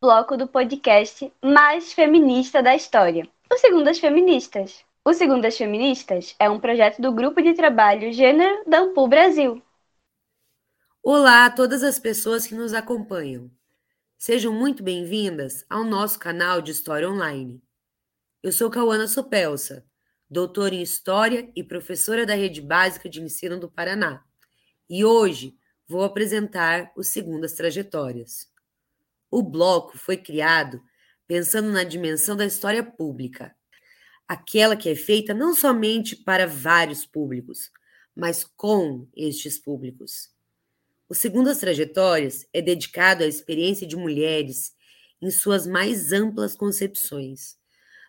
bloco do podcast mais feminista da história, o Segundas Feministas. O Segundas Feministas é um projeto do Grupo de Trabalho Gênero da Ampul Brasil. Olá a todas as pessoas que nos acompanham. Sejam muito bem-vindas ao nosso canal de História Online. Eu sou Cauana Sopelsa, doutora em História e professora da Rede Básica de Ensino do Paraná. E hoje vou apresentar o Segundas Trajetórias. O bloco foi criado pensando na dimensão da história pública, aquela que é feita não somente para vários públicos, mas com estes públicos. O Segundas Trajetórias é dedicado à experiência de mulheres em suas mais amplas concepções.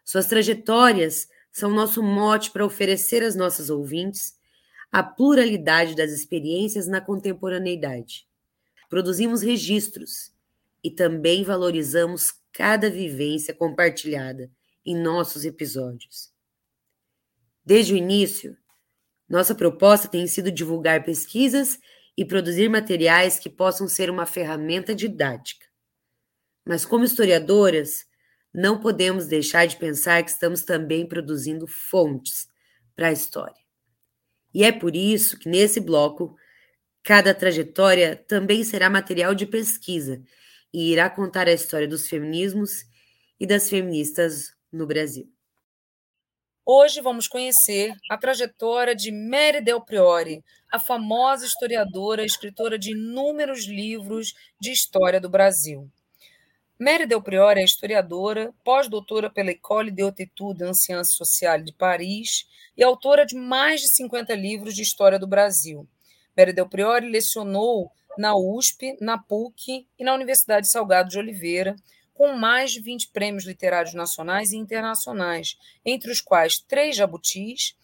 Suas trajetórias são nosso mote para oferecer às nossas ouvintes a pluralidade das experiências na contemporaneidade. Produzimos registros e também valorizamos cada vivência compartilhada em nossos episódios. Desde o início, nossa proposta tem sido divulgar pesquisas e produzir materiais que possam ser uma ferramenta didática. Mas, como historiadoras, não podemos deixar de pensar que estamos também produzindo fontes para a história. E é por isso que nesse bloco, cada trajetória também será material de pesquisa e irá contar a história dos feminismos e das feministas no Brasil. Hoje vamos conhecer a trajetória de Mary Del Priori, a famosa historiadora e escritora de inúmeros livros de história do Brasil. Mary Del Priori é historiadora, pós-doutora pela École de Haute Études en Sciences Sociales de Paris e autora de mais de 50 livros de história do Brasil. Mary Del Priori lecionou na USP, na PUC e na Universidade Salgado de Oliveira, com mais de 20 prêmios literários nacionais e internacionais, entre os quais três jabutis,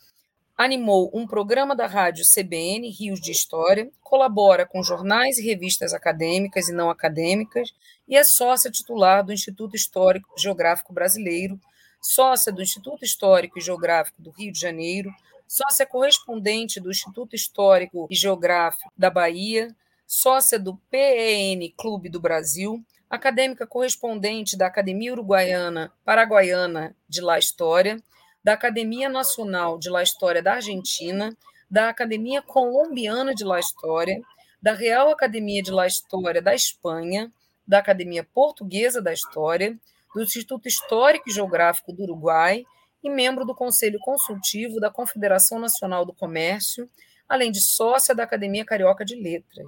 animou um programa da rádio CBN Rios de História, colabora com jornais e revistas acadêmicas e não acadêmicas e é sócia titular do Instituto Histórico Geográfico Brasileiro, sócia do Instituto Histórico e Geográfico do Rio de Janeiro, sócia correspondente do Instituto Histórico e Geográfico da Bahia, sócia do PEN Clube do Brasil, acadêmica correspondente da Academia Uruguaiana Paraguaiana de La História, da Academia Nacional de La História da Argentina, da Academia Colombiana de La História, da Real Academia de La História da Espanha, da Academia Portuguesa da História, do Instituto Histórico e Geográfico do Uruguai e membro do Conselho Consultivo da Confederação Nacional do Comércio, além de sócia da Academia Carioca de Letras.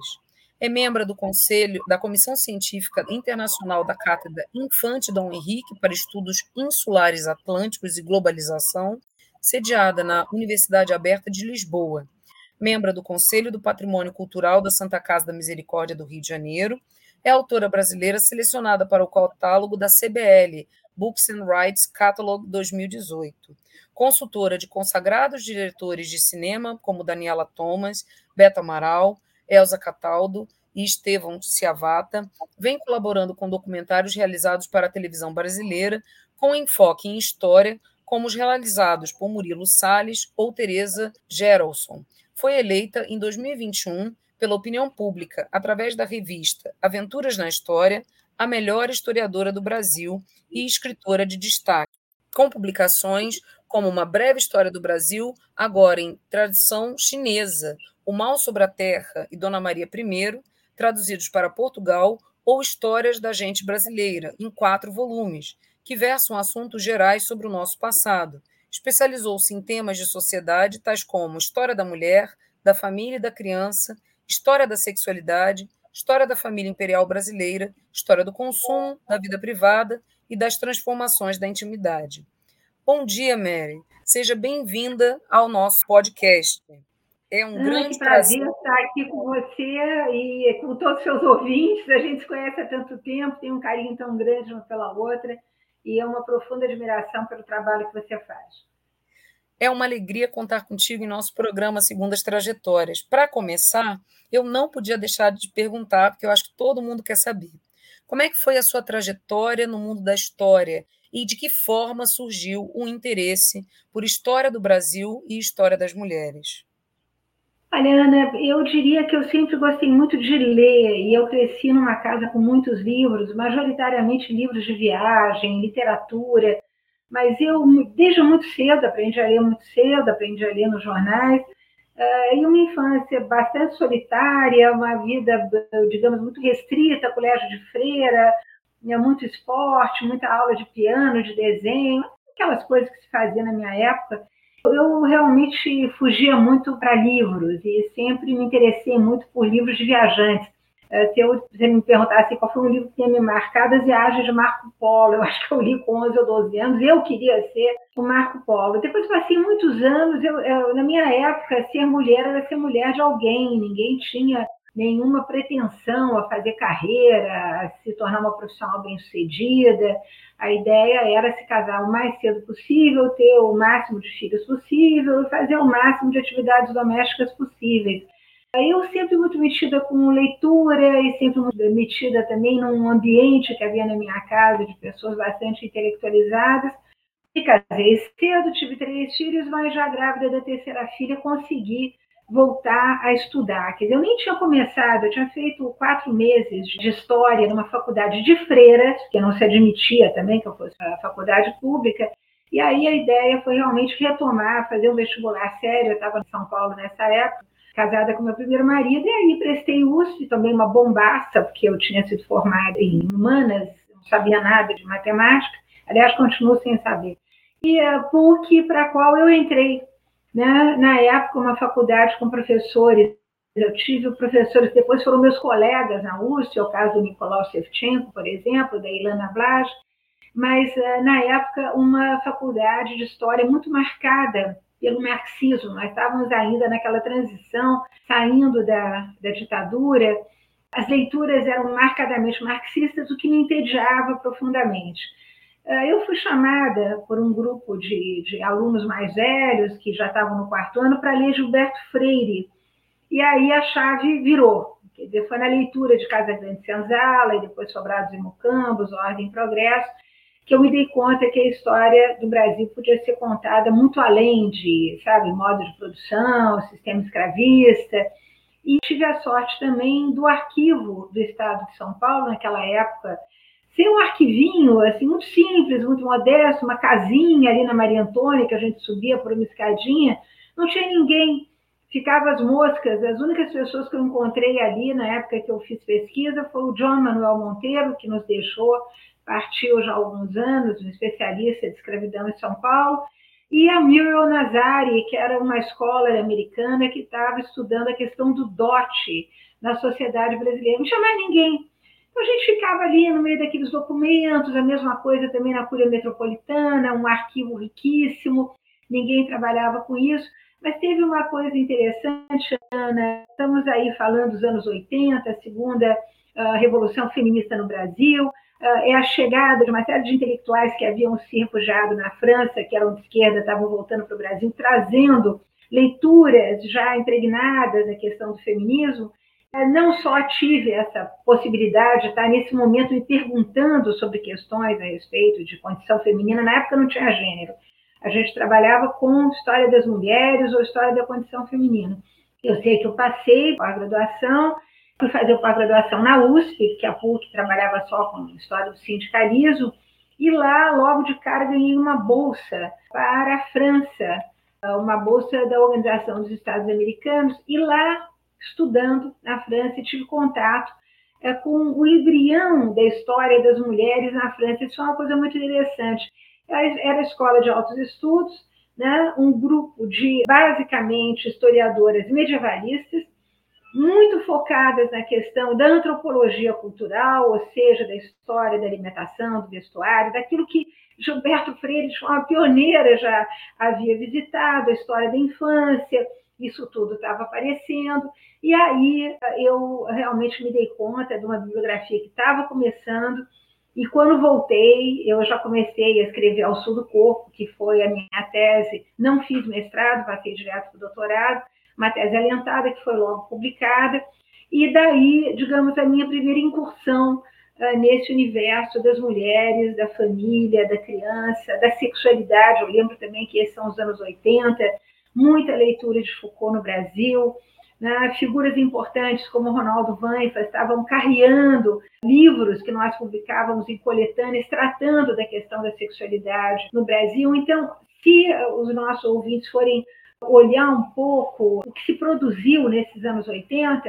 É membro do Conselho da Comissão Científica Internacional da Cátedra Infante Dom Henrique para Estudos Insulares Atlânticos e Globalização, sediada na Universidade Aberta de Lisboa. Membro do Conselho do Patrimônio Cultural da Santa Casa da Misericórdia do Rio de Janeiro. É autora brasileira selecionada para o catálogo da CBL, Books and Rights Catalog 2018. Consultora de consagrados diretores de cinema, como Daniela Thomas, Beto Amaral, Elza Cataldo e Estevão Ciavata, vem colaborando com documentários realizados para a televisão brasileira, com enfoque em história, como os realizados por Murilo Salles ou Teresa Gerolson. Foi eleita em 2021 pela opinião pública, através da revista Aventuras na História, a melhor historiadora do Brasil e escritora de destaque, com publicações como Uma Breve História do Brasil, agora em tradição chinesa, o Mal sobre a Terra e Dona Maria I, traduzidos para Portugal, ou Histórias da Gente Brasileira, em quatro volumes, que versam assuntos gerais sobre o nosso passado. Especializou-se em temas de sociedade tais como história da mulher, da família e da criança, história da sexualidade, história da família imperial brasileira, história do consumo, da vida privada e das transformações da intimidade. Bom dia, Mary. Seja bem-vinda ao nosso podcast. É um ah, grande prazer, prazer estar aqui com você e com todos os seus ouvintes. A gente se conhece há tanto tempo, tem um carinho tão grande uma pela outra. e é uma profunda admiração pelo trabalho que você faz. É uma alegria contar contigo em nosso programa Segundas Trajetórias. Para começar, eu não podia deixar de perguntar, porque eu acho que todo mundo quer saber. Como é que foi a sua trajetória no mundo da história e de que forma surgiu o interesse por história do Brasil e história das mulheres? Olha, Ana, eu diria que eu sempre gostei muito de ler e eu cresci numa casa com muitos livros, majoritariamente livros de viagem, literatura, mas eu, desde muito cedo, aprendi a ler muito cedo, aprendi a ler nos jornais, uh, e uma infância bastante solitária, uma vida, digamos, muito restrita, colégio de freira, muito esporte, muita aula de piano, de desenho, aquelas coisas que se fazia na minha época. Eu realmente fugia muito para livros e sempre me interessei muito por livros de viajantes. É, se eu, me perguntasse qual foi um livro que tinha me marcado, as viagens de Marco Polo, eu acho que eu li com 11 ou 12 anos, eu queria ser o Marco Polo. Depois passei muitos anos, eu, eu, na minha época, ser mulher era ser mulher de alguém, ninguém tinha nenhuma pretensão a fazer carreira, a se tornar uma profissional bem-sucedida. A ideia era se casar o mais cedo possível, ter o máximo de filhos possível fazer o máximo de atividades domésticas possíveis. Eu sempre muito metida com leitura e sempre muito metida também num ambiente que havia na minha casa de pessoas bastante intelectualizadas. Me casei cedo, tive três filhos, mas já grávida da terceira filha consegui voltar a estudar. Quer dizer, eu nem tinha começado, eu tinha feito quatro meses de história numa faculdade de freiras, que não se admitia também que eu fosse a faculdade pública, e aí a ideia foi realmente retomar, fazer um vestibular sério. Eu estava em São Paulo nessa época, casada com meu primeiro marido, e aí prestei USP, também uma bombaça, porque eu tinha sido formada em humanas, não sabia nada de matemática, aliás, continuo sem saber. E a PUC, para a qual eu entrei, né? na época, uma faculdade com professores, eu tive professores, depois foram meus colegas na USP, é o caso do Nicolau Shevchenko, por exemplo, da Ilana Blas, mas eh, na época uma faculdade de história muito marcada pelo marxismo. Nós estávamos ainda naquela transição, saindo da, da ditadura. As leituras eram marcadamente marxistas, o que me entediava profundamente. Ah, eu fui chamada por um grupo de, de alunos mais velhos, que já estavam no quarto ano, para ler Gilberto Freire. E aí a chave virou. Quer dizer, foi na leitura de Casa Grande Senzala, e depois Sobrados e Mucambos, Ordem e Progresso, que eu me dei conta que a história do Brasil podia ser contada muito além de, sabe, modo de produção, sistema escravista. E tive a sorte também do arquivo do Estado de São Paulo, naquela época, ser um arquivinho assim, muito simples, muito modesto, uma casinha ali na Maria Antônia, que a gente subia por uma escadinha, não tinha ninguém. Ficava as moscas, as únicas pessoas que eu encontrei ali na época que eu fiz pesquisa foi o John Manuel Monteiro, que nos deixou partiu já há alguns anos, um especialista de escravidão em São Paulo, e a Muriel Nazari, que era uma escola americana que estava estudando a questão do dote na sociedade brasileira. Não tinha mais ninguém. Então a gente ficava ali no meio daqueles documentos, a mesma coisa também na Cúria Metropolitana, um arquivo riquíssimo, ninguém trabalhava com isso. Mas teve uma coisa interessante, Ana, estamos aí falando dos anos 80, a segunda uh, revolução feminista no Brasil, ah, é a chegada de uma série de intelectuais que haviam se refugiado na França, que eram de esquerda, estavam voltando para o Brasil, trazendo leituras já impregnadas da questão do feminismo. Ah, não só tive essa possibilidade de estar nesse momento me perguntando sobre questões a respeito de condição feminina, na época não tinha gênero. A gente trabalhava com história das mulheres ou história da condição feminina. Eu sei que eu passei a graduação fui fazer pós-graduação na USP, que a PUC trabalhava só com história do sindicalismo, e lá, logo de cara, ganhei uma bolsa para a França, uma bolsa da Organização dos Estados Americanos, e lá, estudando na França, tive contato é, com o embrião da história das mulheres na França. Isso é uma coisa muito interessante. Era a escola de altos estudos, né, um grupo de, basicamente, historiadoras medievalistas, muito focadas na questão da antropologia cultural, ou seja, da história da alimentação, do vestuário, daquilo que Gilberto Freire, forma pioneira, já havia visitado, a história da infância, isso tudo estava aparecendo. E aí eu realmente me dei conta de uma bibliografia que estava começando E quando voltei, eu já comecei a escrever Ao Sul do Corpo, que foi a minha tese. Não fiz mestrado, passei direto para o doutorado, uma tese alentada que foi logo publicada. E daí, digamos, a minha primeira incursão uh, nesse universo das mulheres, da família, da criança, da sexualidade. Eu lembro também que esses são os anos 80, muita leitura de Foucault no Brasil. Né? Figuras importantes como Ronaldo Vanfa estavam carreando livros que nós publicávamos em coletâneas tratando da questão da sexualidade no Brasil. Então, se os nossos ouvintes forem olhar um pouco o que se produziu nesses anos 80,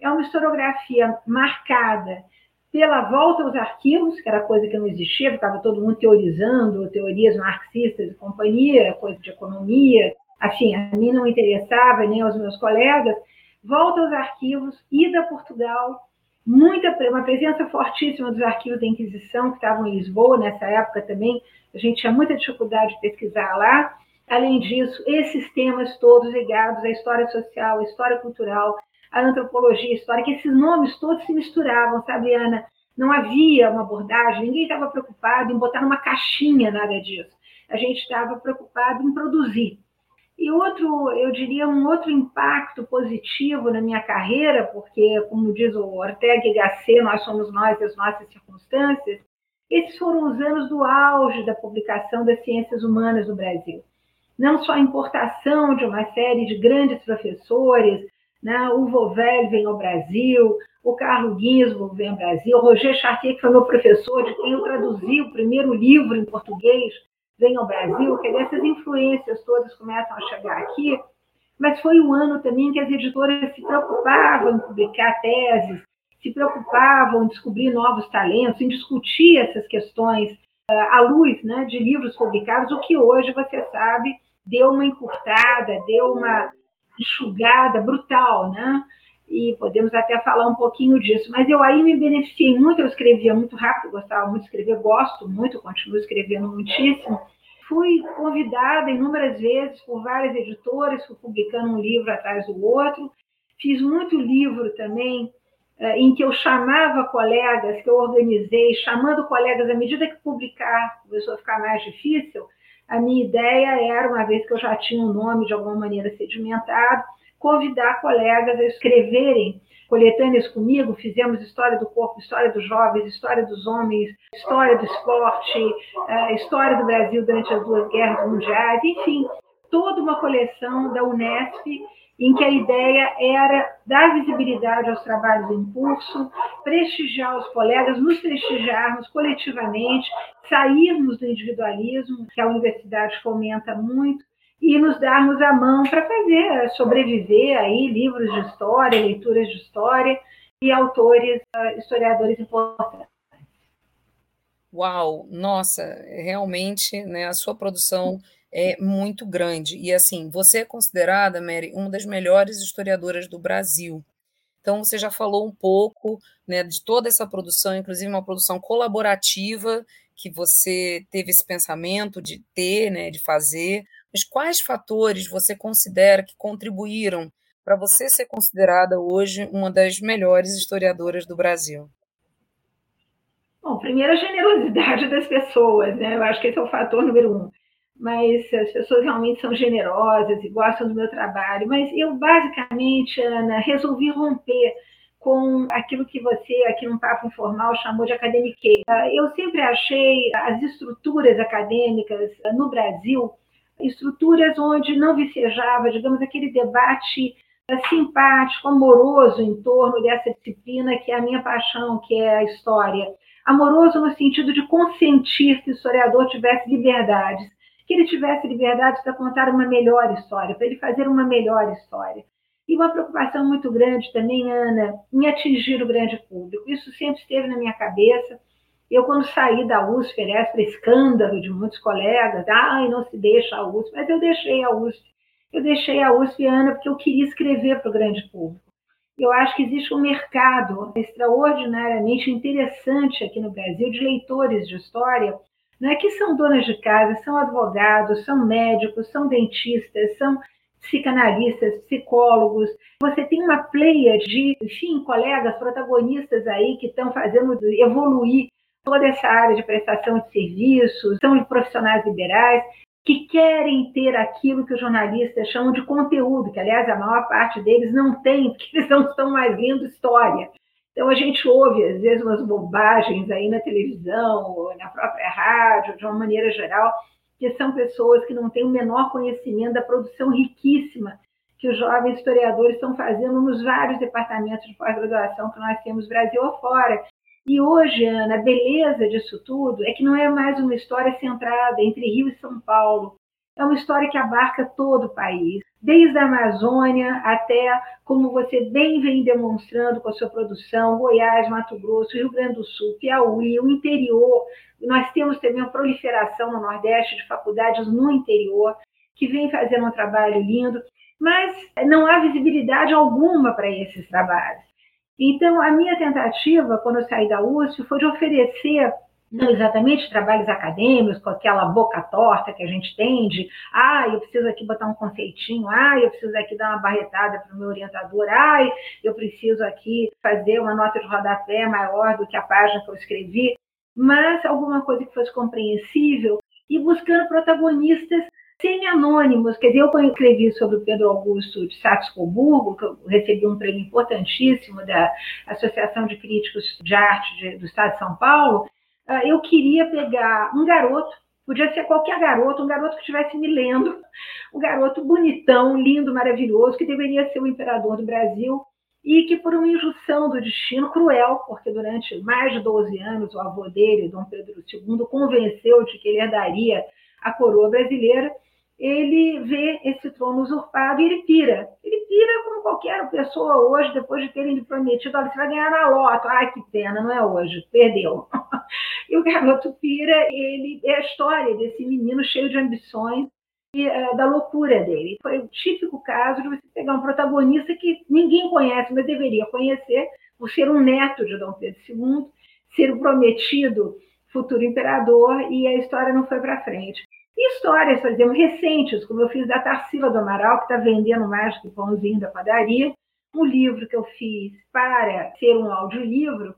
é uma historiografia marcada pela volta aos arquivos, que era coisa que não existia, ficava todo mundo teorizando, teorias marxistas e companhia, coisa de economia, assim, a mim não interessava, nem aos meus colegas, volta aos arquivos, ida a Portugal, muita, uma presença fortíssima dos arquivos da Inquisição, que estavam em Lisboa nessa época também, a gente tinha muita dificuldade de pesquisar lá. Além disso, esses temas todos ligados à história social, à história cultural, à antropologia histórica, esses nomes todos se misturavam, sabe, Ana? Não havia uma abordagem, ninguém estava preocupado em botar numa caixinha nada disso. A gente estava preocupado em produzir. E outro, eu diria, um outro impacto positivo na minha carreira, porque, como diz o Ortega y Gasset, nós somos nós e as nossas circunstâncias, esses foram os anos do auge da publicação das ciências humanas no Brasil. Não só a importação de uma série de grandes professores, né? o Vovel vem ao Brasil, o Carlos Ginsburg vem ao Brasil, o Roger Chartier, que foi meu professor, de quem eu traduzi o primeiro livro em português, vem ao Brasil, que essas influências todas começam a chegar aqui, mas foi um ano também que as editoras se preocupavam em publicar teses, se preocupavam em descobrir novos talentos, em discutir essas questões uh, à luz né, de livros publicados, o que hoje, você sabe, deu uma encurtada, deu uma enxugada brutal, né? E podemos até falar um pouquinho disso. Mas eu aí me beneficiei muito, eu escrevia muito rápido, gostava muito de escrever, gosto muito, continuo escrevendo muitíssimo. Fui convidada inúmeras vezes por várias editoras, fui publicando um livro atrás do outro. Fiz muito livro também eh, em que eu chamava colegas, que eu organizei, chamando colegas à medida que publicar começou a ficar mais difícil, a minha ideia era, uma vez que eu já tinha um nome de alguma maneira sedimentado, convidar colegas a escreverem coletâneas comigo, fizemos história do corpo, história dos jovens, história dos homens, história do esporte, eh, história do Brasil durante as duas guerras mundiais, enfim, toda uma coleção da Unesp em que a ideia era dar visibilidade aos trabalhos em curso, prestigiar os colegas, nos prestigiarmos coletivamente, sairmos do individualismo, que a universidade fomenta muito, e nos darmos a mão para fazer sobreviver aí livros de história, leituras de história e autores, ah, historiadores importantes. Uau, nossa, realmente, né, a sua produção é muito grande. E assim, você é considerada, Mary, uma das melhores historiadoras do Brasil. Então, você já falou um pouco né, de toda essa produção, inclusive uma produção colaborativa que você teve esse pensamento de ter, né, de fazer. Mas quais fatores você considera que contribuíram para você ser considerada hoje uma das melhores historiadoras do Brasil? Bom, primeiro a generosidade das pessoas, né? Eu acho que esse é o fator número um mas as pessoas realmente são generosas e gostam do meu trabalho. Mas eu, basicamente, Ana, resolvi romper com aquilo que você, aqui num papo informal, chamou de academiquez. Eu sempre achei as estruturas acadêmicas no Brasil estruturas onde não vicejava, digamos, aquele debate simpático, amoroso em torno dessa disciplina que é a minha paixão, que é a história. Amoroso no sentido de consentir que o historiador tivesse liberdades que ele tivesse liberdade para contar uma melhor história, para ele fazer uma melhor história. E uma preocupação muito grande também, Ana, em atingir o grande público. Isso sempre esteve na minha cabeça. Eu, quando saí da USP, aliás, para escândalo de muitos colegas, ai, não se deixa a USP, mas eu deixei a USP. Eu deixei a USP, Ana, porque eu queria escrever para o grande público. Eu acho que existe um mercado extraordinariamente interessante aqui no Brasil de leitores de história né, que são donas de casa, são advogados, são médicos, são dentistas, são psicanalistas, psicólogos. Você tem uma pleia de, enfim, colegas, protagonistas aí que estão fazendo evoluir toda essa área de prestação de serviços, são profissionais liberais que querem ter aquilo que os jornalistas chamam de conteúdo, que aliás a maior parte deles não tem, porque eles não estão mais lendo história. Então a gente ouve às vezes umas bobagens aí na televisão, ou na própria rádio, de uma maneira geral, que são pessoas que não têm o menor conhecimento da produção riquíssima que os jovens historiadores estão fazendo nos vários departamentos de pós-graduação que nós temos Brasil afora. E hoje, Ana, a beleza disso tudo é que não é mais uma história centrada entre Rio e São Paulo. É uma história que abarca todo o país, desde a Amazônia até, como você bem vem demonstrando com a sua produção, Goiás, Mato Grosso, Rio Grande do Sul, Piauí, o interior. Nós temos também uma proliferação no Nordeste de faculdades no interior, que vem fazendo um trabalho lindo mas não há visibilidade alguma para esses trabalhos. Então, a minha tentativa, quando eu saí da USP, foi de oferecer não exatamente trabalhos acadêmicos, com aquela boca torta que a gente tem de, ah, eu preciso aqui botar um conceitinho, ah, eu preciso aqui dar uma barretada para o meu orientador, ah, eu preciso aqui fazer uma nota de rodapé maior do que a página que eu escrevi, mas alguma coisa que fosse compreensível e buscando protagonistas semi-anônimos. Quer dizer, eu escrevi sobre o Pedro Augusto de Saxe-Coburgo, que eu recebi um prêmio importantíssimo da Associação de Críticos de Arte do Estado de São Paulo. Ah, eu queria pegar um garoto, podia ser qualquer garoto, um garoto que estivesse me lendo, um garoto bonitão, lindo, maravilhoso, que deveria ser o imperador do Brasil, e que por uma injunção do destino cruel, porque durante mais de 12 anos o avô dele, Dom Pedro II, convenceu de que ele herdaria a coroa brasileira, ele vê esse trono usurpado e ele pira. Ele pira como qualquer pessoa hoje, depois de terem lhe prometido, olha, você vai ganhar na loto. Ai, que pena, não é hoje, perdeu. e o garoto pira, ele é a história desse menino cheio de ambições e uh, da loucura dele. Foi o típico caso de você pegar um protagonista que ninguém conhece, mas deveria conhecer, por ser um neto de Dom Pedro II, ser o prometido futuro imperador, e a história não foi para frente. E histórias, por exemplo, recentes, como eu fiz da Tarsila do Amaral, que está vendendo mais que pãozinho da padaria, um livro que eu fiz para ser um audiolivro,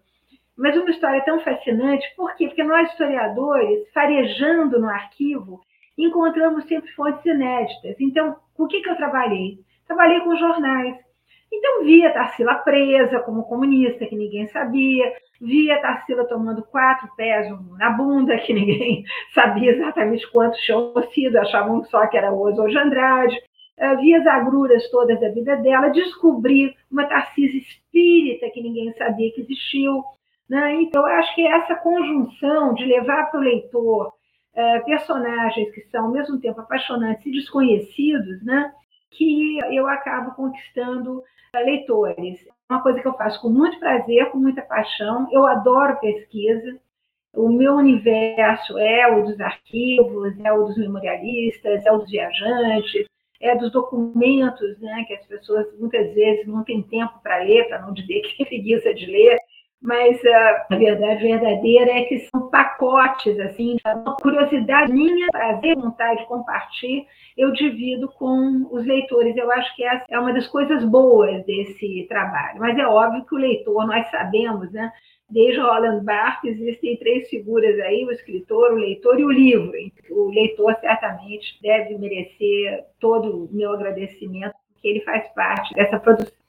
mas uma história tão fascinante, por quê? Porque nós, historiadores, farejando no arquivo, encontramos sempre fontes inéditas. Então, o que, que eu trabalhei? Trabalhei com jornais. Então, via Tarsila presa como comunista, que ninguém sabia, via Tarsila tomando quatro pés na bunda, que ninguém sabia exatamente quantos tinham sido, achavam só que era o de Andrade, eh, via as agruras todas da vida dela, descobri uma Tarcísia espírita que ninguém sabia que existiu. Né? Então, eu acho que essa conjunção de levar para o leitor uh, personagens que são, ao mesmo tempo, apaixonantes e desconhecidos, né? que eu acabo conquistando uh, leitores uma coisa que eu faço com muito prazer, com muita paixão. Eu adoro pesquisa. O meu universo é o dos arquivos, é o dos memorialistas, é o dos viajantes, é dos documentos, né, que as pessoas muitas vezes não têm tempo para ler, para não dizer que tem preguiça de ler mas a verdade verdadeira é que são pacotes, assim, uma curiosidade minha, prazer, vontade de compartilhar, eu divido com os leitores. Eu acho que essa é uma das coisas boas desse trabalho. Mas é óbvio que o leitor, nós sabemos, né? Desde Roland Barthes, existem três figuras aí: o escritor, o leitor e o livro. O leitor certamente deve merecer todo o meu agradecimento, porque ele faz parte dessa produção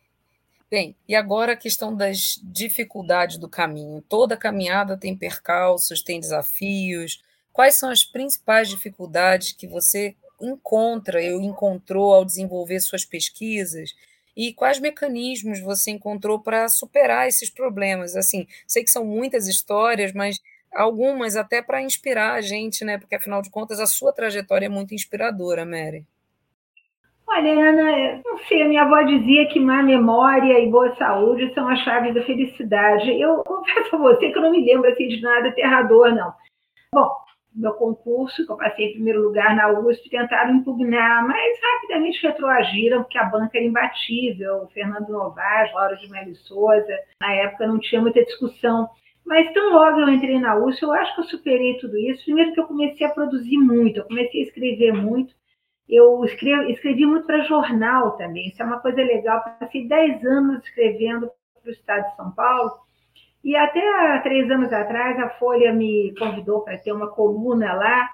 Bem, e agora a questão das dificuldades do caminho. Toda caminhada tem percalços, tem desafios. Quais são as principais dificuldades que você encontra, eu encontrou ao desenvolver suas pesquisas? E quais mecanismos você encontrou para superar esses problemas? Assim, sei que são muitas histórias, mas algumas até para inspirar a gente, né? Porque afinal de contas a sua trajetória é muito inspiradora, Mary. Olha, Ana, não sei, a minha avó dizia que má memória e boa saúde são as chaves da felicidade. Eu confesso a você que eu não me lembro assim, de nada aterrador, não. Bom, meu concurso, que eu passei em primeiro lugar na USP, tentaram impugnar, mas rapidamente retroagiram, porque a banca era imbatível. O Fernando Novaes, Laura de Melo Souza, na época não tinha muita discussão. Mas tão logo eu entrei na USP, eu acho que eu superei tudo isso. Primeiro que eu comecei a produzir muito, eu comecei a escrever muito eu escrevi, muito para jornal também, isso é uma coisa legal. Passei 10 anos escrevendo para o Estado de São Paulo. E até há três anos atrás, a Folha me convidou para ter uma coluna lá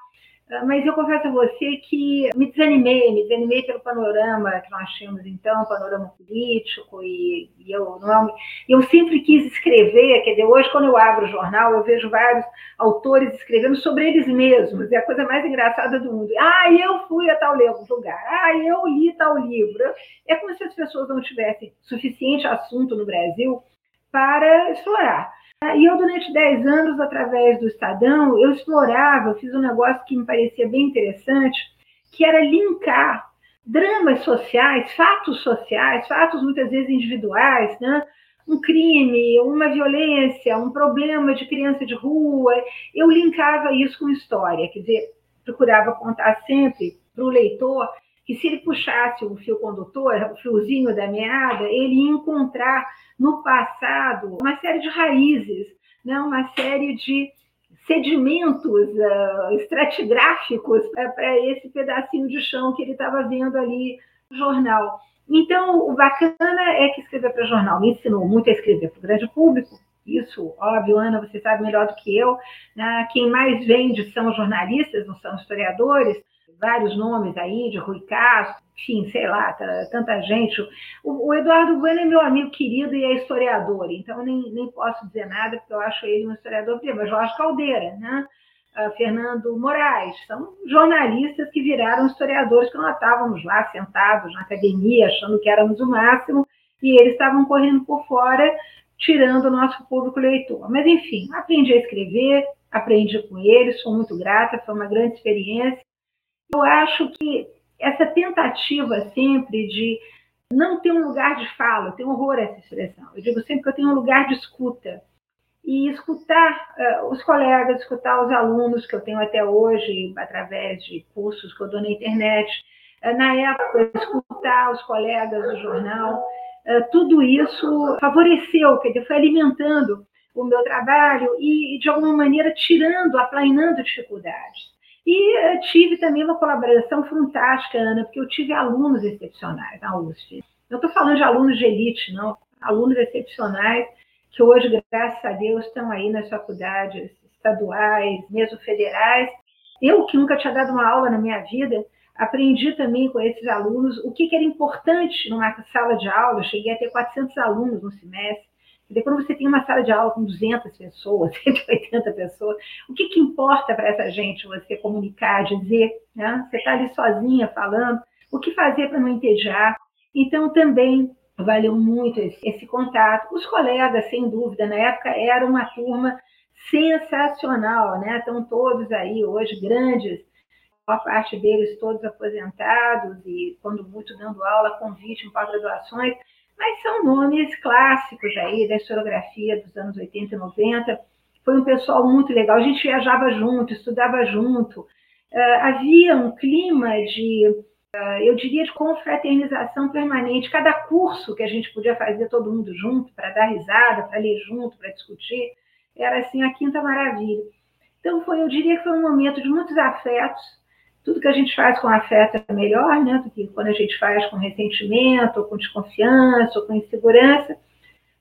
mas eu confesso a você que me desanimei, me desanimei pelo panorama que nós tínhamos então, panorama político, e, e eu, não, eu sempre quis escrever, quer dizer, hoje quando eu abro o jornal, eu vejo vários autores escrevendo sobre eles mesmos, é a coisa mais engraçada do mundo. Ah, eu fui a tal lugar, ah, eu li tal livro. É como se as pessoas não tivessem suficiente assunto no Brasil para explorar. E eu, durante 10 anos, através do Estadão, eu explorava, eu fiz um negócio que me parecia bem interessante, que era linkar dramas sociais, fatos sociais, fatos muitas vezes individuais, né? um crime, uma violência, um problema de criança de rua, eu linkava isso com história, quer dizer, procurava contar sempre para o leitor que se ele puxasse o fio condutor, o fiozinho da meada, ele ia encontrar no passado uma série de raízes, né? uma série de sedimentos uh, estratigráficos uh, para esse pedacinho de chão que ele estava vendo ali no jornal. Então, o bacana é que escrever para jornal me ensinou muito a escrever para o grande público. Isso, óbvio, Ana, você sabe melhor do que eu. Né? Quem mais vende são jornalistas, não são historiadores vários nomes aí, de Rui Castro, enfim, sei lá, tanta gente. O, o Eduardo Bueno é meu amigo querido e é historiador, então nem, nem posso dizer nada, porque eu acho ele um historiador, mas Jorge Caldeira, né? Uh, Fernando Moraes, são jornalistas que viraram historiadores que nós estávamos lá sentados na academia, achando que éramos o máximo, e eles estavam correndo por fora, tirando o nosso público leitor. Mas, enfim, aprendi a escrever, aprendi com eles, sou muito grata, foi uma grande experiência. Eu acho que essa tentativa sempre de não ter um lugar de fala, eu tenho horror a essa expressão. Eu digo sempre que eu tenho um lugar de escuta. E escutar uh, os colegas, escutar os alunos que eu tenho até hoje, através de cursos que eu dou na internet, uh, na época, escutar os colegas do jornal, uh, tudo isso favoreceu, quer dizer, foi alimentando o meu trabalho e, de alguma maneira, tirando, aplainando dificuldades. E tive também uma colaboração fantástica, Ana, porque eu tive alunos excepcionais na USP. Não estou falando de alunos de elite, não. Alunos excepcionais que hoje, graças a Deus, estão aí nas faculdades estaduais, mesmo federais. Eu, que nunca tinha dado uma aula na minha vida, aprendi também com esses alunos o que, era importante numa sala de aula. Eu cheguei a ter 400 alunos no semestre. Porque quando você tem uma sala de aula com 200 pessoas, 180 pessoas, o que, que importa para essa gente você comunicar, dizer? Né? Você está ali sozinha falando, o que fazer para não entediar? Então, também valeu muito esse, esse contato. Os colegas, sem dúvida, na época era uma turma sensacional, né? Estão todos aí hoje grandes, a parte deles todos aposentados e, quando muito, dando aula, convite em pós-graduações mas são nomes clássicos aí da historiografia dos anos 80 e 90. Foi um pessoal muito legal, a gente viajava junto, estudava junto. Uh, havia um clima de, uh, eu diria, de confraternização permanente. Cada curso que a gente podia fazer todo mundo junto, para dar risada, para ler junto, para discutir, era assim a quinta maravilha. Então, foi, eu diria que foi um momento de muitos afetos, tudo que a gente faz com afeto é melhor, né, do que quando a gente faz com ressentimento, ou com desconfiança, ou com insegurança.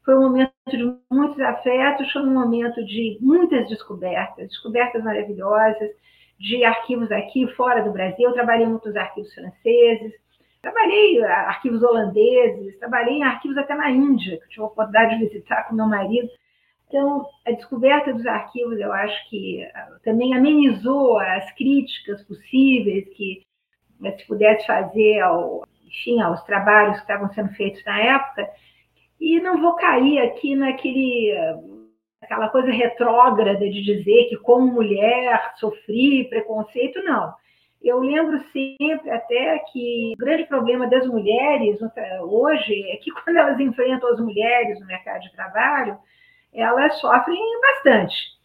Foi um momento de muitos afetos, foi um momento de muitas descobertas, descobertas maravilhosas, de arquivos aqui fora do Brasil. Eu trabalhei muito nos arquivos franceses, trabalhei ah, arquivos holandeses, trabalhei em arquivos até na Índia, que eu tive a oportunidade de visitar com meu marido. Então, a descoberta dos arquivos, eu acho que ah, também amenizou as críticas possíveis que né, se pudesse fazer ao, enfim, aos trabalhos que estavam sendo feitos na época. E não vou cair aqui naquele aquela coisa retrógrada de dizer que como mulher sofri preconceito, não. Eu lembro sempre até que o grande problema das mulheres hoje é que quando elas enfrentam as mulheres no mercado de trabalho, elas sofrem bastante.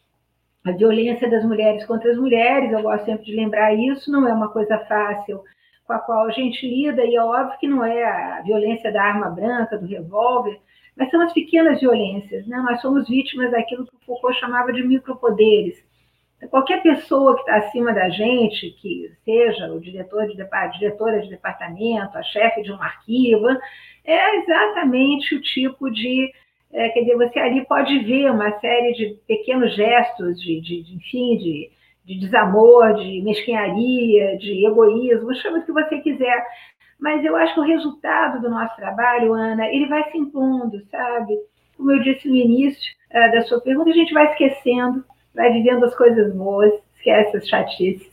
A violência das mulheres contra as mulheres, eu gosto sempre de lembrar isso, não é uma coisa fácil com a qual a gente lida, e é óbvio que não é a violência da arma branca, do revólver, mas são as pequenas violências, né? Nós somos vítimas daquilo que o Foucault chamava de micropoderes. Então, qualquer pessoa que está acima da gente, que seja o diretor de diretora de departamento, a chefe de um arquivo, é exatamente o tipo de É, quer dizer, você ali pode ver uma série de pequenos gestos de, de, de enfim, de, de desamor, de mesquinharia, de egoísmo, chama o que você quiser. Mas eu acho que o resultado do nosso trabalho, Ana, ele vai se impondo, sabe? Como eu disse no início uh, da sua pergunta, a gente vai esquecendo, vai vivendo as coisas boas, esquece as chatices.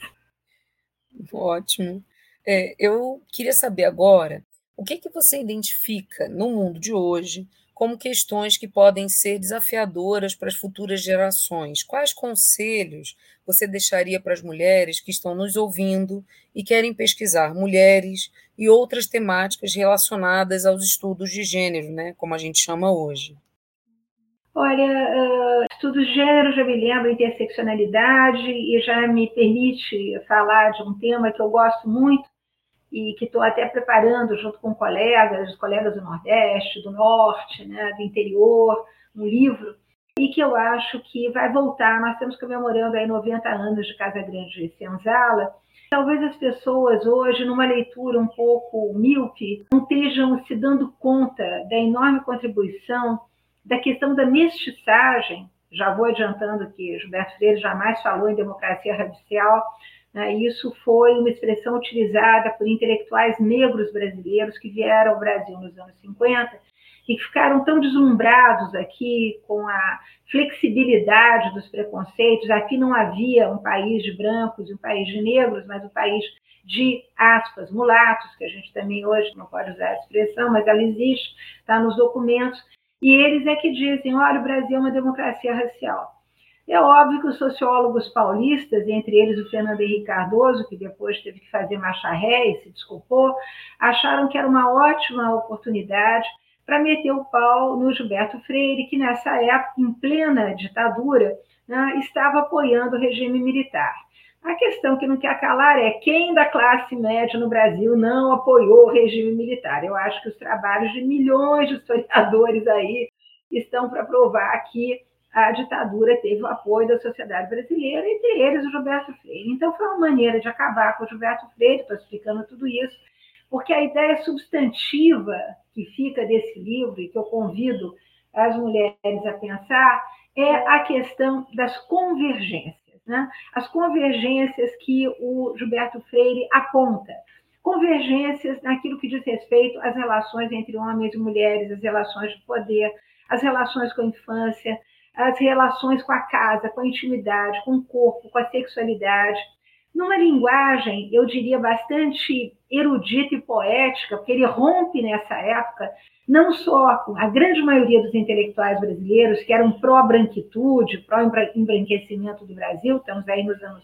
Ótimo. É, eu queria saber agora o que, que você identifica no mundo de hoje como questões que podem ser desafiadoras para as futuras gerações. Quais conselhos você deixaria para as mulheres que estão nos ouvindo e querem pesquisar mulheres e outras temáticas relacionadas aos estudos de gênero, né, como a gente chama hoje? Olha, uh, estudos de gênero já me lembra interseccionalidade e já me permite falar de um tema que eu gosto muito, e que estou até preparando junto com colegas, colegas do Nordeste, do Norte, né, do interior, um livro, e que eu acho que vai voltar. Nós estamos comemorando aí 90 anos de Casa Grande de Senzala. Talvez as pessoas hoje, numa leitura um pouco míope, não estejam se dando conta da enorme contribuição da questão da mestiçagem. Já vou adiantando que Gilberto Freire jamais falou em democracia racial, né? Isso foi uma expressão utilizada por intelectuais negros brasileiros que vieram ao Brasil nos anos 50 e que ficaram tão deslumbrados aqui com a flexibilidade dos preconceitos. Aqui não havia um país de brancos e um país de negros, mas um país de, aspas, mulatos, que a gente também hoje não pode usar a expressão, mas ela existe, está nos documentos. E eles é que dizem: olha, o Brasil é uma democracia racial. É óbvio que os sociólogos paulistas, entre eles o Fernando Henrique Cardoso, que depois teve que fazer marcha ré e se desculpou, acharam que era uma ótima oportunidade para meter o pau no Gilberto Freire, que nessa época, em plena ditadura, né, estava apoiando o regime militar. A questão que não quer calar é quem da classe média no Brasil não apoiou o regime militar. Eu acho que os trabalhos de milhões de historiadores aí estão para provar que a ditadura teve o apoio da sociedade brasileira, entre eles o Gilberto Freire. Então, foi uma maneira de acabar com o Gilberto Freire, explicando tudo isso, porque a ideia substantiva que fica desse livro e que eu convido as mulheres a pensar é a questão das convergências, né? as convergências que o Gilberto Freire aponta. Convergências naquilo que diz respeito às relações entre homens e mulheres, as relações de poder, as relações com a infância, as relações com a casa, com a intimidade, com o corpo, com a sexualidade, numa linguagem, eu diria, bastante erudita e poética, porque ele rompe nessa época não só com a grande maioria dos intelectuais brasileiros, que eram pró-branquitude, pró-embranquecimento do Brasil, estamos aí nos anos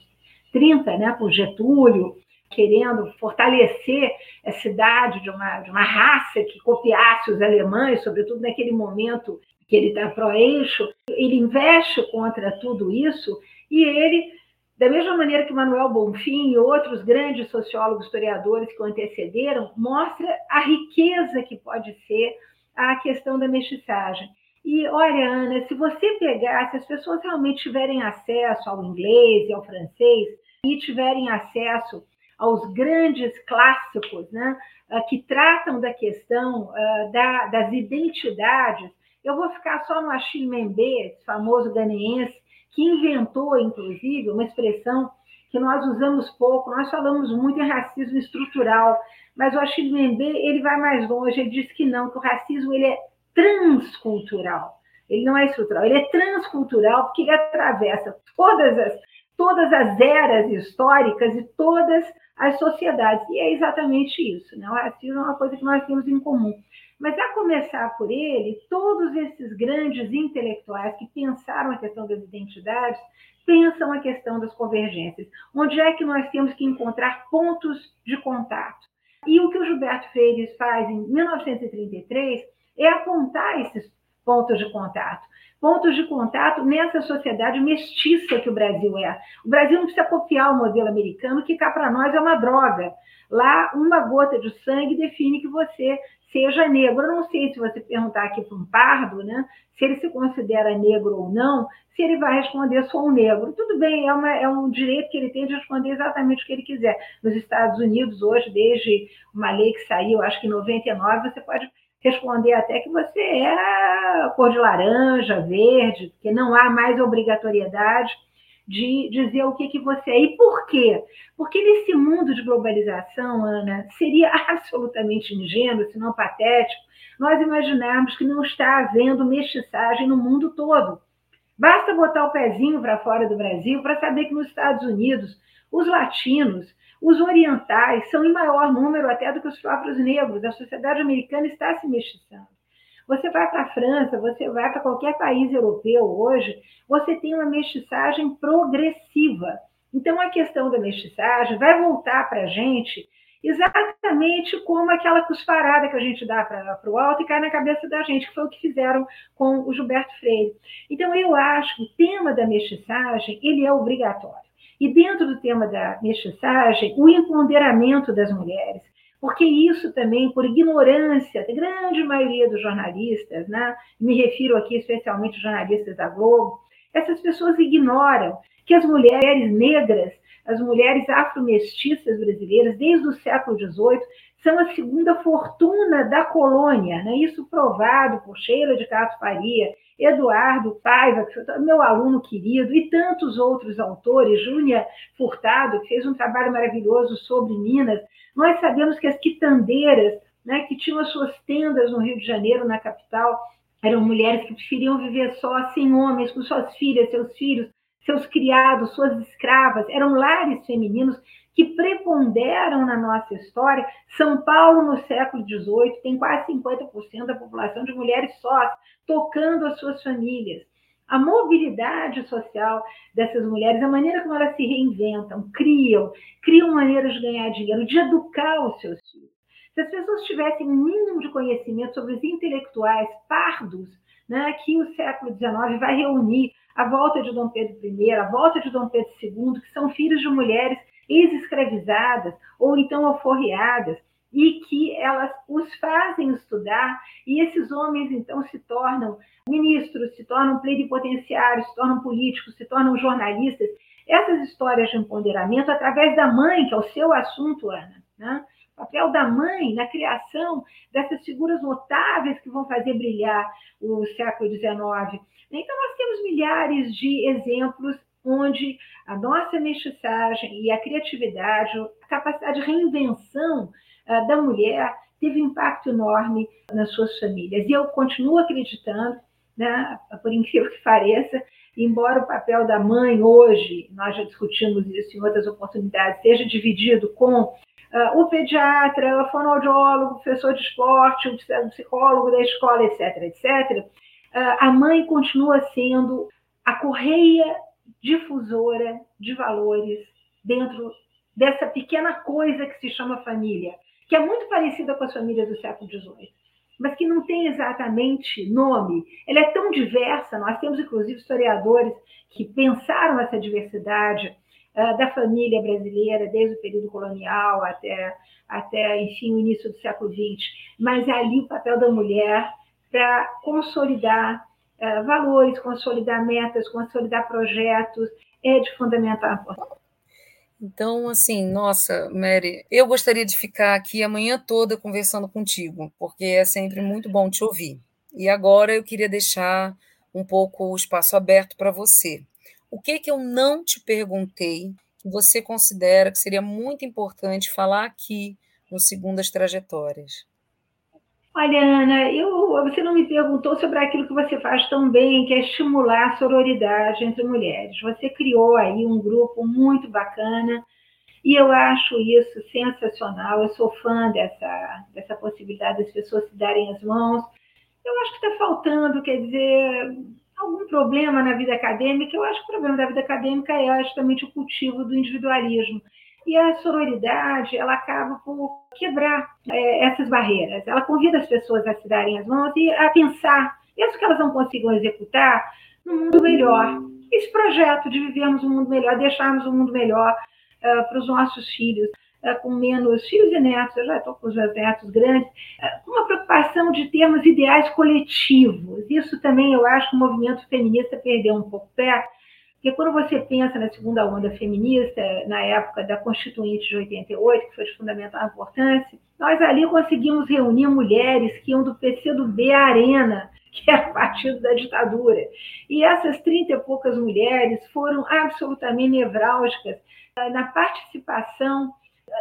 30, né, por Getúlio, querendo fortalecer a cidade de uma, de uma raça que copiasse os alemães, sobretudo naquele momento que ele está pró-eixo, ele investe contra tudo isso e ele, da mesma maneira que Manuel Bonfim e outros grandes sociólogos, historiadores que o antecederam, mostra a riqueza que pode ser a questão da mestiçagem. E olha, Ana, se você pegar, se as pessoas realmente tiverem acesso ao inglês e ao francês e tiverem acesso aos grandes clássicos, né, ah, que tratam da questão uh, da, das identidades, eu vou ficar só no Achille Mbembe, famoso ganeense, que inventou, inclusive, uma expressão que nós usamos pouco, nós falamos muito em racismo estrutural, mas o Achille Mbembe, ele vai mais longe, ele diz que não, que o racismo ele é transcultural. Ele não é estrutural, ele é transcultural porque ele atravessa todas as, todas as eras históricas e todas as sociedades. E é exatamente isso. Né? O racismo é uma coisa que nós temos em comum. Mas, a começar por ele, todos esses grandes intelectuais que pensaram a questão das identidades pensam a questão das convergências. Onde é que nós temos que encontrar pontos de contato? E o que o Gilberto Freire faz em 1933 é apontar esses pontos de contato. Pontos de contato nessa sociedade mestiça que o Brasil é. O Brasil não precisa copiar o modelo americano, que cá para nós é uma droga. Lá, uma gota de sangue define que você seja negro. Eu não sei se você perguntar aqui para um pardo, né, se ele se considera negro ou não, se ele vai responder sou um negro. Tudo bem, é, uma, é um direito que ele tem de responder exatamente o que ele quiser. Nos Estados Unidos, hoje, desde uma lei que saiu, acho que em 99, você pode responder até que você é cor de laranja, verde, porque não há mais obrigatoriedade de dizer o que, que você é. E por quê? Porque nesse mundo de globalização, Ana, seria absolutamente ingênuo, se não patético, nós imaginarmos que não está havendo mestiçagem no mundo todo. Basta botar o pezinho para fora do Brasil para saber que nos Estados Unidos os latinos, os orientais são em maior número até do que os próprios negros. A sociedade americana está se mestiçando. Você vai para a França, você vai para qualquer país europeu hoje, você tem uma mestiçagem progressiva. Então, a questão da mestiçagem vai voltar para a gente exatamente como aquela cusparada que a gente dá para o alto e cai na cabeça da gente, que foi o que fizeram com o Gilberto Freire. Então, eu acho que o tema da mestiçagem ele é obrigatório. E dentro do tema da mestiçagem, o empoderamento das mulheres, porque isso também, por ignorância da grande maioria dos jornalistas, né? me refiro aqui especialmente aos jornalistas da Globo, essas pessoas ignoram que as mulheres negras as mulheres afro-mestiças brasileiras, desde o século XVIII, são a segunda fortuna da colônia, né? isso provado por Sheila de Castro Faria, Eduardo Paiva, que foi meu aluno querido, e tantos outros autores, Júnia Furtado, que fez um trabalho maravilhoso sobre Minas. Nós sabemos que as quitandeiras, né, que tinham as suas tendas no Rio de Janeiro, na capital, eram mulheres que preferiam viver só, sem homens, com suas filhas, seus filhos, seus criados, suas escravas, eram lares femininos que preponderam na nossa história. São Paulo, no século XVIII, tem quase 50% da população de mulheres sós, tocando as suas famílias. A mobilidade social dessas mulheres, a maneira como elas se reinventam, criam, criam maneiras de ganhar dinheiro, de educar os seus filhos. Se as pessoas tivessem um mínimo de conhecimento sobre os intelectuais pardos, né, que o século XIX vai reunir a volta de Dom Pedro I, a volta de Dom Pedro II, que são filhos de mulheres ex-escravizadas ou então alforriadas, e que elas os fazem estudar, e esses homens então se tornam ministros, se tornam plenipotenciários, se tornam políticos, se tornam jornalistas. Essas histórias de empoderamento, através da mãe, que é o seu assunto, Ana, né? o papel da mãe na criação dessas figuras notáveis que vão fazer brilhar o século XIX. Então, nós temos milhares de exemplos onde a nossa mestiçagem e a criatividade, a capacidade de reinvenção uh, da mulher teve impacto enorme nas suas famílias. E eu continuo acreditando, né, por incrível que pareça, embora o papel da mãe hoje, nós já discutimos isso em outras oportunidades, seja dividido com uh, o pediatra, o fonoaudiólogo, o professor de esporte, o psicólogo da escola, etc., etc., a mãe continua sendo a correia difusora de valores dentro dessa pequena coisa que se chama família, que é muito parecida com as famílias do século XVIII, mas que não tem exatamente nome. Ela é tão diversa, nós temos inclusive historiadores que pensaram essa diversidade uh, da família brasileira desde o período colonial até, até enfim, o início do século XX, mas é ali o papel da mulher para consolidar uh, valores, consolidar metas, consolidar projetos, é de fundamental importância. Então, assim, nossa, Mary, eu gostaria de ficar aqui a manhã toda conversando contigo, porque é sempre muito bom te ouvir. E agora eu queria deixar um pouco o espaço aberto para você. O que que eu não te perguntei que você considera que seria muito importante falar aqui no Segundas Trajetórias? Olha, Ana, eu, você não me perguntou sobre aquilo que você faz tão bem, que é estimular a sororidade entre mulheres. Você criou aí um grupo muito bacana e eu acho isso sensacional. Eu sou fã dessa, dessa possibilidade das pessoas se darem as mãos. Eu acho que está faltando, quer dizer, algum problema na vida acadêmica. Eu acho que o problema da vida acadêmica é justamente o cultivo do individualismo. E a sororidade, ela acaba por quebrar é, essas barreiras. Ela convida as pessoas a se darem as mãos e a pensar, mesmo que elas não consigam executar, num mundo melhor. Esse projeto de vivermos um mundo melhor, deixarmos um mundo melhor uh, para os nossos filhos, uh, com menos filhos e netos, eu já estou com os meus netos grandes, uh, com uma preocupação de termos ideais coletivos. Isso também eu acho que o movimento feminista perdeu um pouco pé, Porque quando você pensa na segunda onda feminista, na época da Constituinte de 88, que foi de fundamental importância, nós ali conseguimos reunir mulheres que iam do PCdoB à Arena, que é o partido da ditadura. E essas 30 e poucas mulheres foram absolutamente nevrálgicas na participação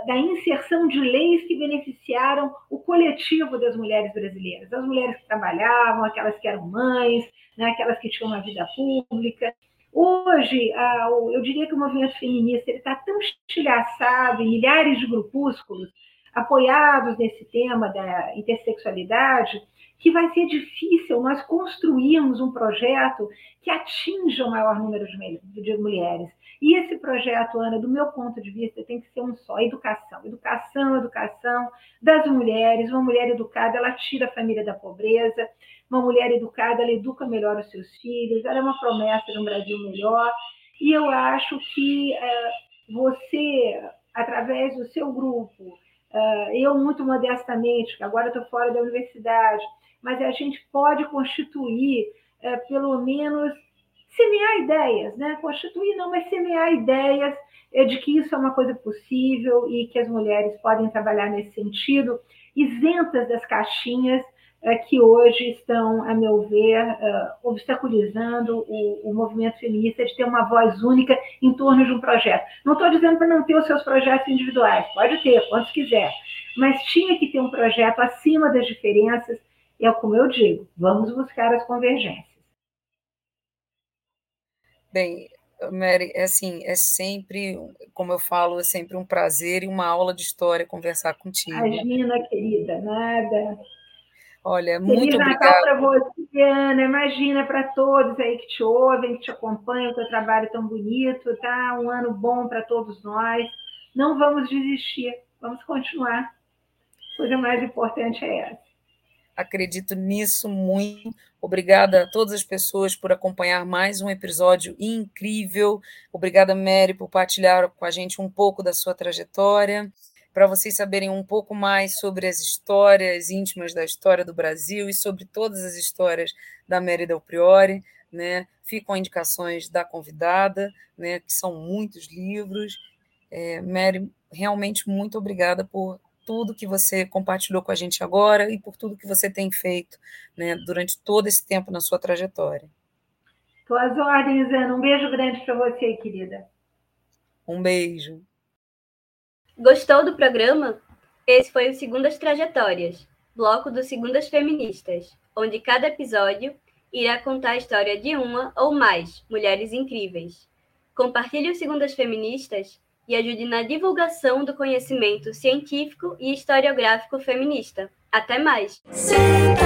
da inserção de leis que beneficiaram o coletivo das mulheres brasileiras, as mulheres que trabalhavam, aquelas que eram mães, né, aquelas que tinham uma vida pública. Hoje, eu diria que o movimento feminista está tão estilhaçado em milhares de grupúsculos apoiados nesse tema da intersexualidade, que vai ser difícil nós construirmos um projeto que atinja o maior número de mulheres. E esse projeto, Ana, do meu ponto de vista, tem que ser um só: educação. Educação, educação das mulheres. Uma mulher educada, ela tira a família da pobreza. Uma mulher educada, ela educa melhor os seus filhos. Ela é uma promessa de um Brasil melhor. E eu acho que é, você, através do seu grupo, eu muito modestamente, que agora estou fora da universidade, mas a gente pode constituir, é, pelo menos, semear ideias, né? Constituir não, mas semear ideias é, de que isso é uma coisa possível e que as mulheres podem trabalhar nesse sentido, isentas das caixinhas que hoje estão, a meu ver, é, obstaculizando o, o, movimento feminista de ter uma voz única em torno de um projeto. Não estou dizendo para não ter os seus projetos individuais, pode ter, quantos quiser, mas tinha que ter um projeto acima das diferenças, é como eu digo, vamos buscar as convergências. Bem, Mary, é assim, é sempre, como eu falo, é sempre um prazer e uma aula de história conversar contigo. Imagina, querida, nada. Olha, Feliz muito obrigada. para você, Ana. Imagina para todos aí que te ouvem, que te acompanham, o teu trabalho tão bonito, tá? Um ano bom para todos nós. Não vamos desistir, vamos continuar. A coisa mais importante é essa. Acredito nisso muito. Obrigada a todas as pessoas por acompanhar mais um episódio incrível. Obrigada, Mary, por partilhar com a gente um pouco da sua trajetória. Para vocês saberem um pouco mais sobre as histórias íntimas da história do Brasil e sobre todas as histórias da Mary Del Priori, né? Ficam indicações da convidada, né? Que são muitos livros. É, Mary, realmente muito obrigada por tudo que você compartilhou com a gente agora e por tudo que você tem feito né, durante todo esse tempo na sua trajetória. Às ordens, Ana. Um beijo grande para você, querida. Um beijo. Gostou do programa? Esse foi o Segundas Trajetórias, bloco do Segundas Feministas, onde cada episódio irá contar a história de uma ou mais mulheres incríveis. Compartilhe o Segundas Feministas e ajude na divulgação do conhecimento científico e historiográfico feminista. Até mais! Senta